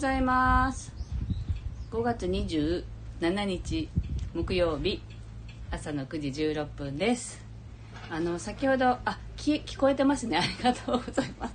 ございます。5月27日木曜日朝の9時16分です。あの先ほどあき聞こえてますね。ありがとうございます。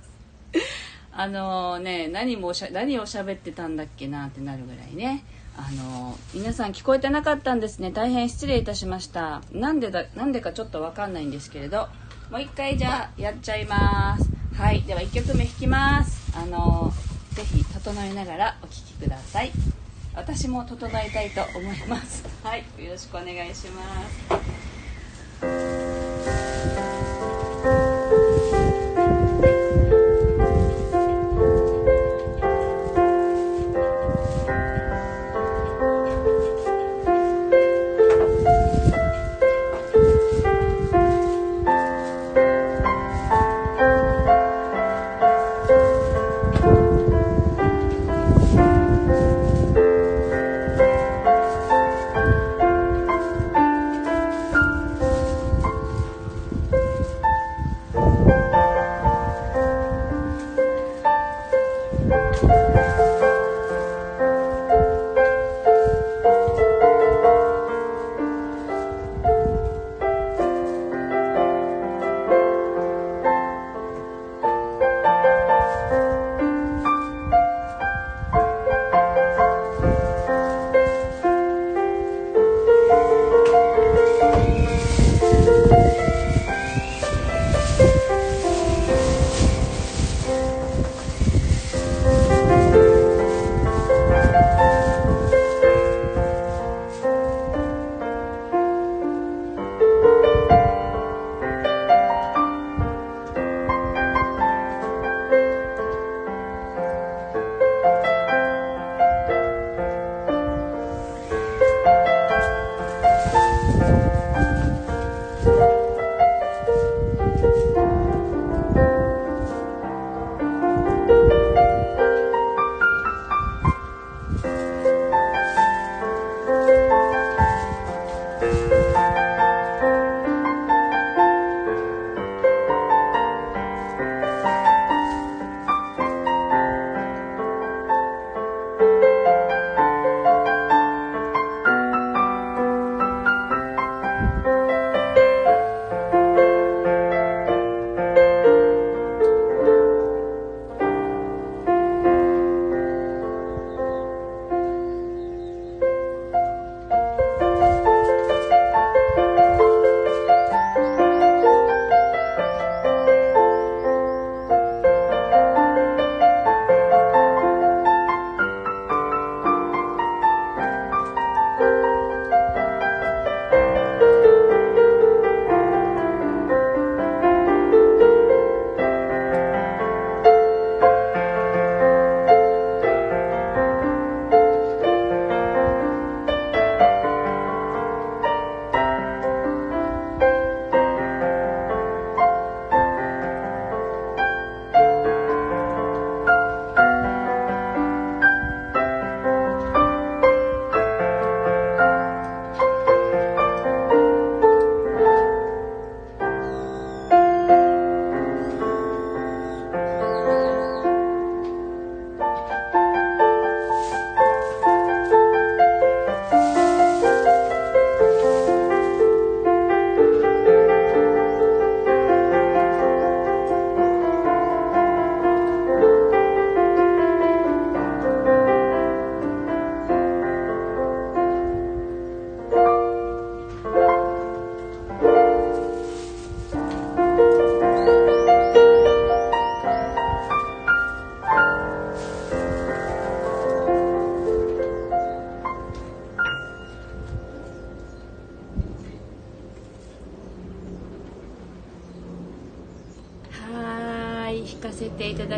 あのね何もしゃ何を喋ってたんだっけなってなるぐらいね。あの皆さん聞こえてなかったんですね。大変失礼いたしました。なんでだなんでかちょっとわかんないんですけれど。もう一回じゃあやっちゃいます。はい。では1曲目弾きます。あのぜひ整えながらお聴きください。私も整えたいと思います。はいよろしくお願いします。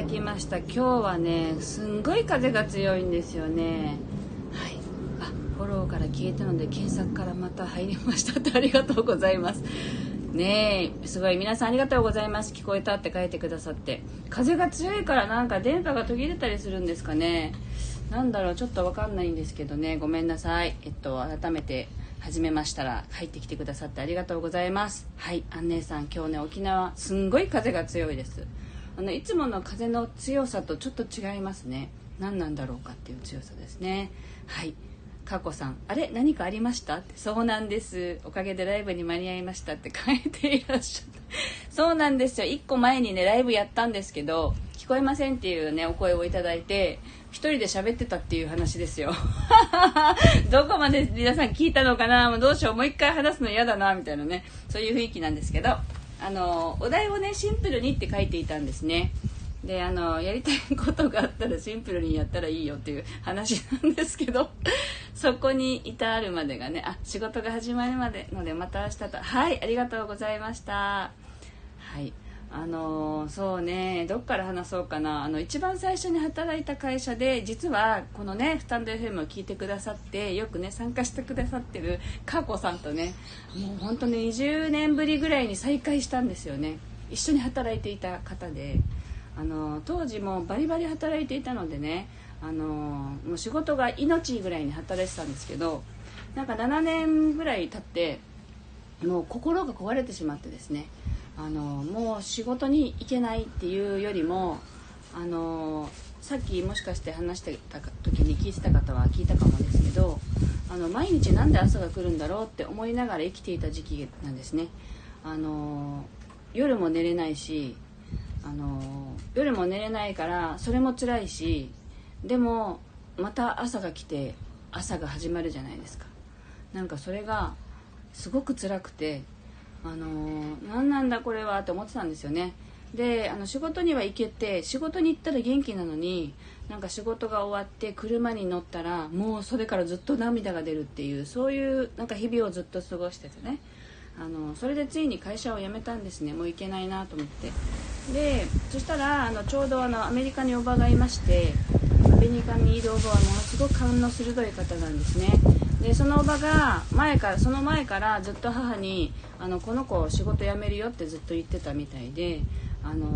きました。今日はねすんごい風が強いんですよね。はい。あフォローから消えたので検索からまた入りましたってありがとうございます。ねえすごい皆さんありがとうございます。聞こえたって書いてくださって。風が強いからなんか電波が途切れたりするんですかね。なんだろうちょっと分かんないんですけどね。ごめんなさい。えっと改めて始めましたら入ってきてくださってありがとうございます。はい。アンネさん今日ね沖縄すんごい風が強いです。あのいつもの風の強さとちょっと違いますね。何なんだろうかっていう強さですね。はい。かこさん。あれ？何かありました？って。そうなんです。おかげでライブに間に合いましたって書いていらっしゃった。そうなんですよ。1個前にねライブやったんですけど聞こえませんっていうねお声をいただいて一人で喋ってたっていう話ですよ。どこまで皆さん聞いたのかな？もうどうしよう？もう一回話すの嫌だなみたいなね。そういう雰囲気なんですけど。あのお題をねシンプルにって書いていたんですね。であのやりたいことがあったらシンプルにやったらいいよっていう話なんですけど そこに至るまでがねあ仕事が始まるまでのでまた明日とはいありがとうございました。はい。あのそうねどっから話そうかな。あの一番最初に働いた会社で実はこのねスタンド FM を聞いてくださってよくね参加してくださってるかーこさんとねもう本当に20年ぶりぐらいに再会したんですよね。一緒に働いていた方で。あの当時もバリバリ働いていたのでねあのもう仕事が命ぐらいに働いてたんですけどなんか7年ぐらい経ってもう心が壊れてしまってですねあのもう仕事に行けないっていうよりもあのさっきもしかして話してた時に聞いてた方は聞いたかもですけどあの毎日なんで朝が来るんだろうって思いながら生きていた時期なんですね。あの夜も寝れないしあの夜も寝れないからそれも辛いしでもまた朝が来て朝が始まるじゃないですか。なんかそれがすごく辛くてあの何なんだこれはって思ってたんですよね。であの仕事には行けて仕事に行ったら元気なのになんか仕事が終わって車に乗ったらもうそれからずっと涙が出るっていうそういうなんか日々をずっと過ごしててね。あのそれでついに会社を辞めたんですね。もう行けないなと思って。でそしたらあのちょうどあのアメリカにおばがいましてアメリカにいるおばはものすごく勘の鋭い方なんですね。でそのおばが前からその前からずっと母にあのこの子仕事辞めるよってずっと言ってたみたいであの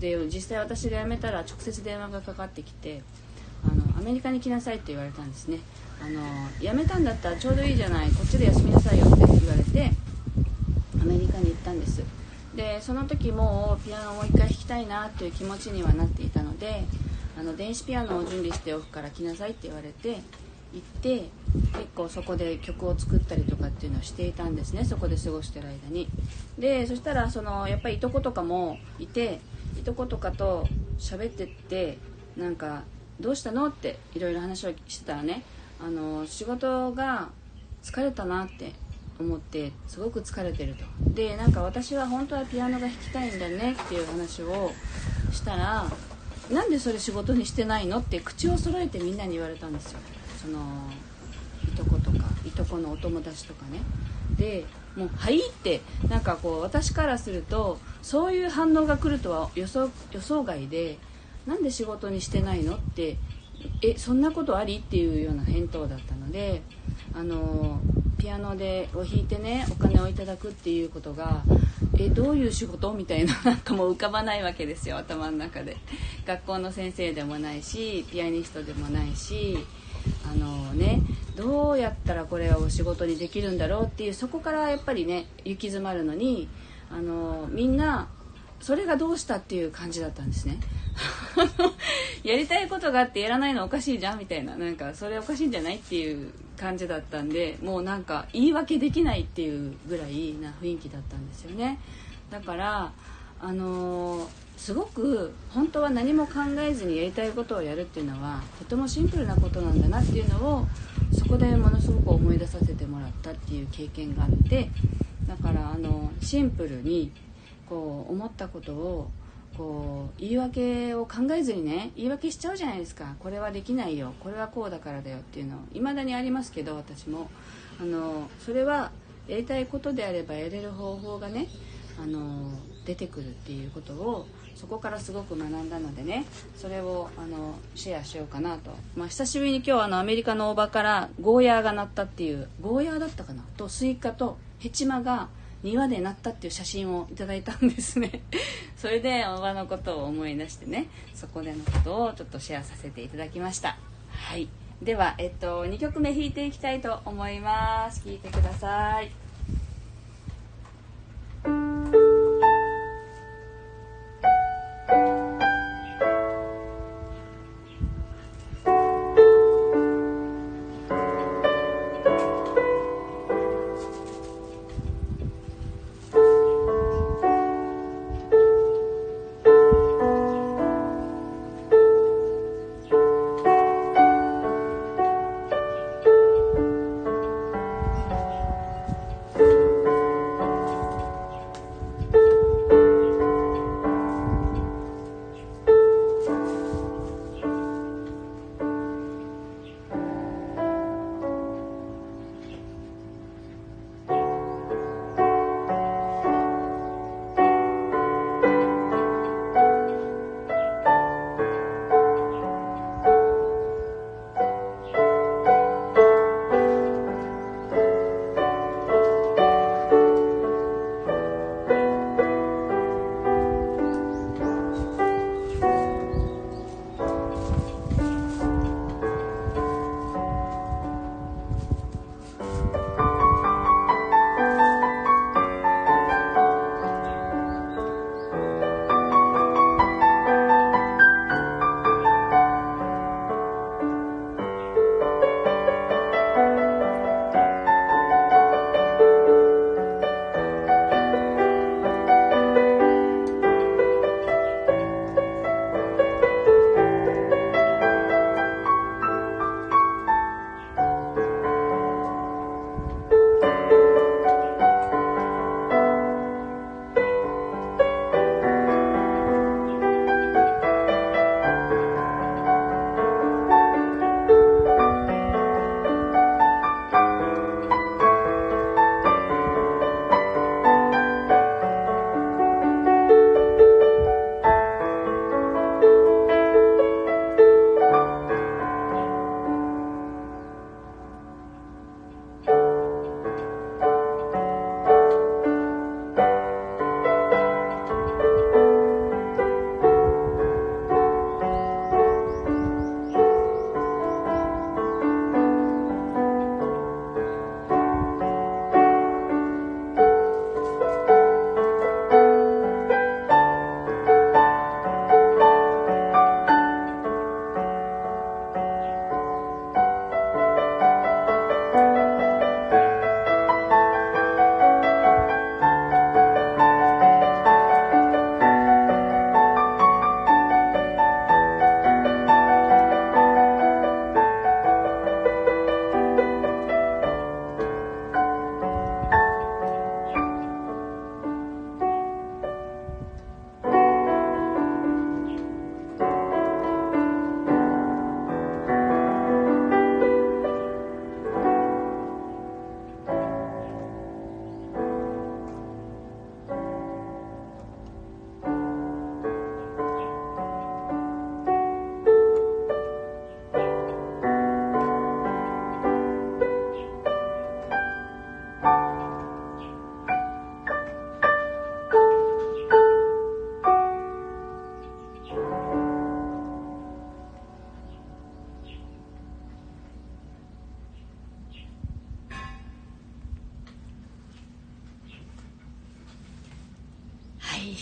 で実際私が辞めたら直接電話がかかってきてあのアメリカに来なさいって言われたんですね。あの辞めたんだったらちょうどいいじゃないこっちで休みなさいよって言われてアメリカに行ったんです。でその時もうピアノをもう一回弾きたいなっていう気持ちにはなっていたのであの電子ピアノを準備しておくから来なさいって言われて行って結構そこで曲を作ったりとかっていうのをしていたんですね。そこで過ごしてる間に。でそしたらそのやっぱりいとことかもいていとことかと喋ってってなんか「どうしたの?」っていろいろ話をしてたらねあの仕事が疲れたなって思ってすごく疲れてると。でなんか私は本当はピアノが弾きたいんだねっていう話をしたらなんでそれ仕事にしてないのって口を揃えてみんなに言われたんですよ。そのいとことかいとこのお友達とかね。でもう「はい」ってなんかこう私からするとそういう反応が来るとは予想予想外でなんで仕事にしてないのってえそんなことありっていうような返答だったのであのピアノでを弾いてねお金をいただくっていうことがえどういう仕事みたいな なんかもう浮かばないわけですよ頭の中で。学校の先生でもないしピアニストでもないしあのねどうやったらこれを仕事にできるんだろうっていうそこからやっぱりね行き詰まるのにあのみんなそれがどうしたっていう感じだったんですね。やりたいことがあってやらないのおかしいじゃんみたいななんかそれおかしいんじゃないっていう感じだったんでもうなんか言い訳できないっていうぐらいな雰囲気だったんですよね。だからあのー、すごく本当は何も考えずにやりたいことをやるっていうのはとてもシンプルなことなんだなっていうのをそこでものすごく思い出させてもらったっていう経験があってだからあのシンプルにこう思ったことをこう言い訳を考えずにね言い訳しちゃうじゃないですか。これはできないよ。これはこうだからだよっていうのいまだにありますけど私も。あのそれはやりたいことであればやれる方法がねあの出てくるっていうことをそこからすごく学んだのでねそれをあのシェアしようかなと、まあ、久しぶりに今日あのアメリカのおばからゴーヤーが鳴ったっていうゴーヤーだったかな？とスイカとヘチマが庭でなったっていう写真をいただいたんですね。それでおばのことを思い出してねそこでのことをちょっとシェアさせていただきました。はい。では、えっと、2曲目弾いていきたいと思います。聴いてください。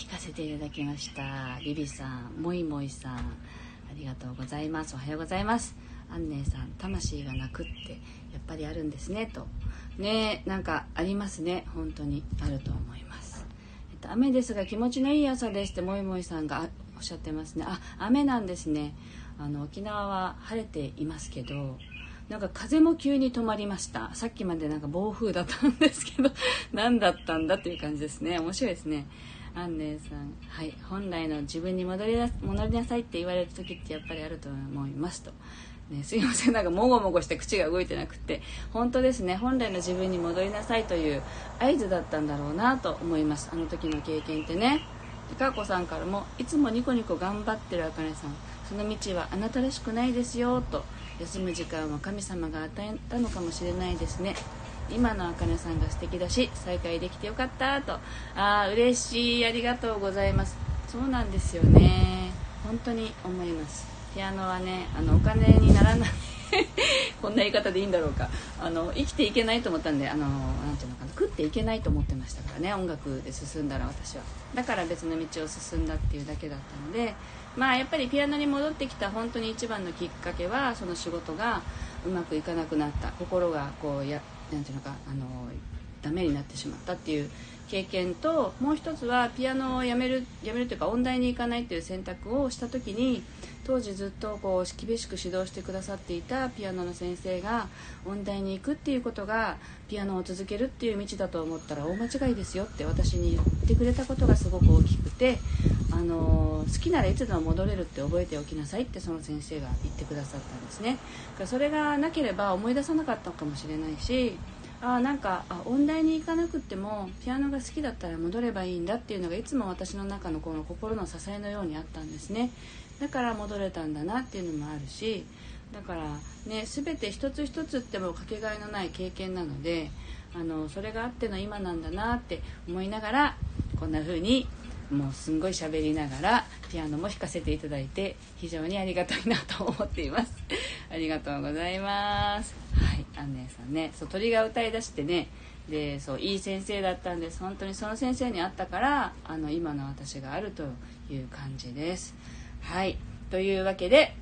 弾かせていただきました。リリさんもいもいさんありがとうございます。おはようございます。アンネさん魂が泣くってやっぱりあるんですねと。ねなんかありますね。本当にあると思います。えっと雨ですが気持ちのいい朝ですってもいもいさんがおっしゃってますね。あ雨なんですね。あの沖縄は晴れていますけどなんか風も急に止まりました。さっきまでなんか暴風だったんですけど何だったんだっていう感じですね。面白いですね。アンネさん。はい。本来の自分に戻りな戻りなさいって言われる時ってやっぱりあると思いますと。ね、すいません。なんかもごもごして口が動いてなくて。本当ですね。本来の自分に戻りなさいという合図だったんだろうなと思います。あの時の経験ってね。かこさんからも「いつもニコニコ頑張ってるあかねさん。その道はあなたらしくないですよ」と。休む時間は神様が与えたのかもしれないですね。今のあかねさんが素敵だし再会できてよかったと。ああ嬉しい。ありがとうございます。そうなんですよね。本当に思います。ピアノはねあのお金にならない。こんな言い方でいいんだろうか。あの生きていけないと思ったんであのなんていうのかな。食っていけないと思ってましたからね。音楽で進んだら私は。だから別の道を進んだっていうだけだったので。まあやっぱりピアノに戻ってきた本当に一番のきっかけはその仕事がうまくいかなくなった。心がこうやなんていうのかあのダメになってしまったっていう経験ともう一つはピアノをやめるやめるというか音大に行かないという選択をした時に当時ずっとこう厳しく指導してくださっていたピアノの先生が音大に行くっていうことがピアノを続けるっていう道だと思ったら大間違いですよって私に言ってくれたことがすごく大きくて、あの好きならいつでも戻れるって覚えておきなさいってその先生が言ってくださったんですね。それがなければ思い出さなかったかもしれないしあなんかあ音大に行かなくってもピアノが好きだったら戻ればいいんだっていうのがいつも私の中のこの心の支えのようにあったんですねだから戻れたんだなっていうのもあるしだからね全て一つ一つってもかけがえのない経験なのであのそれがあっての今なんだなって思いながらこんな風にもうすんごい喋りながらピアノも弾かせていただいて非常にありがたいなと思っています。ありがとうございます。はい。アンネさんねそう鳥が歌いだしてねでそういい先生だったんです。本当にその先生に会ったからあの今の私があるという感じです。はい。というわけで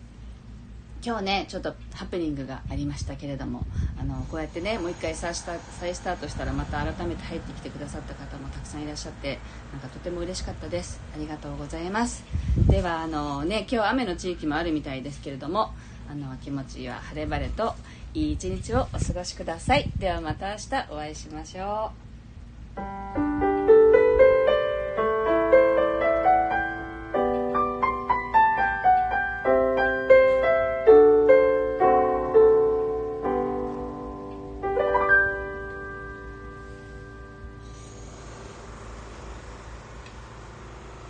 今日ねちょっとハプニングがありましたけれどもあのこうやってねもう一回再スタ再スタートしたらまた改めて入ってきてくださった方もたくさんいらっしゃってなんかとても嬉しかったです。ありがとうございます。ではあのね今日雨の地域もあるみたいですけれどもあの気持ちは晴れ晴れといい一日をお過ごしください。ではまた明日お会いしましょう。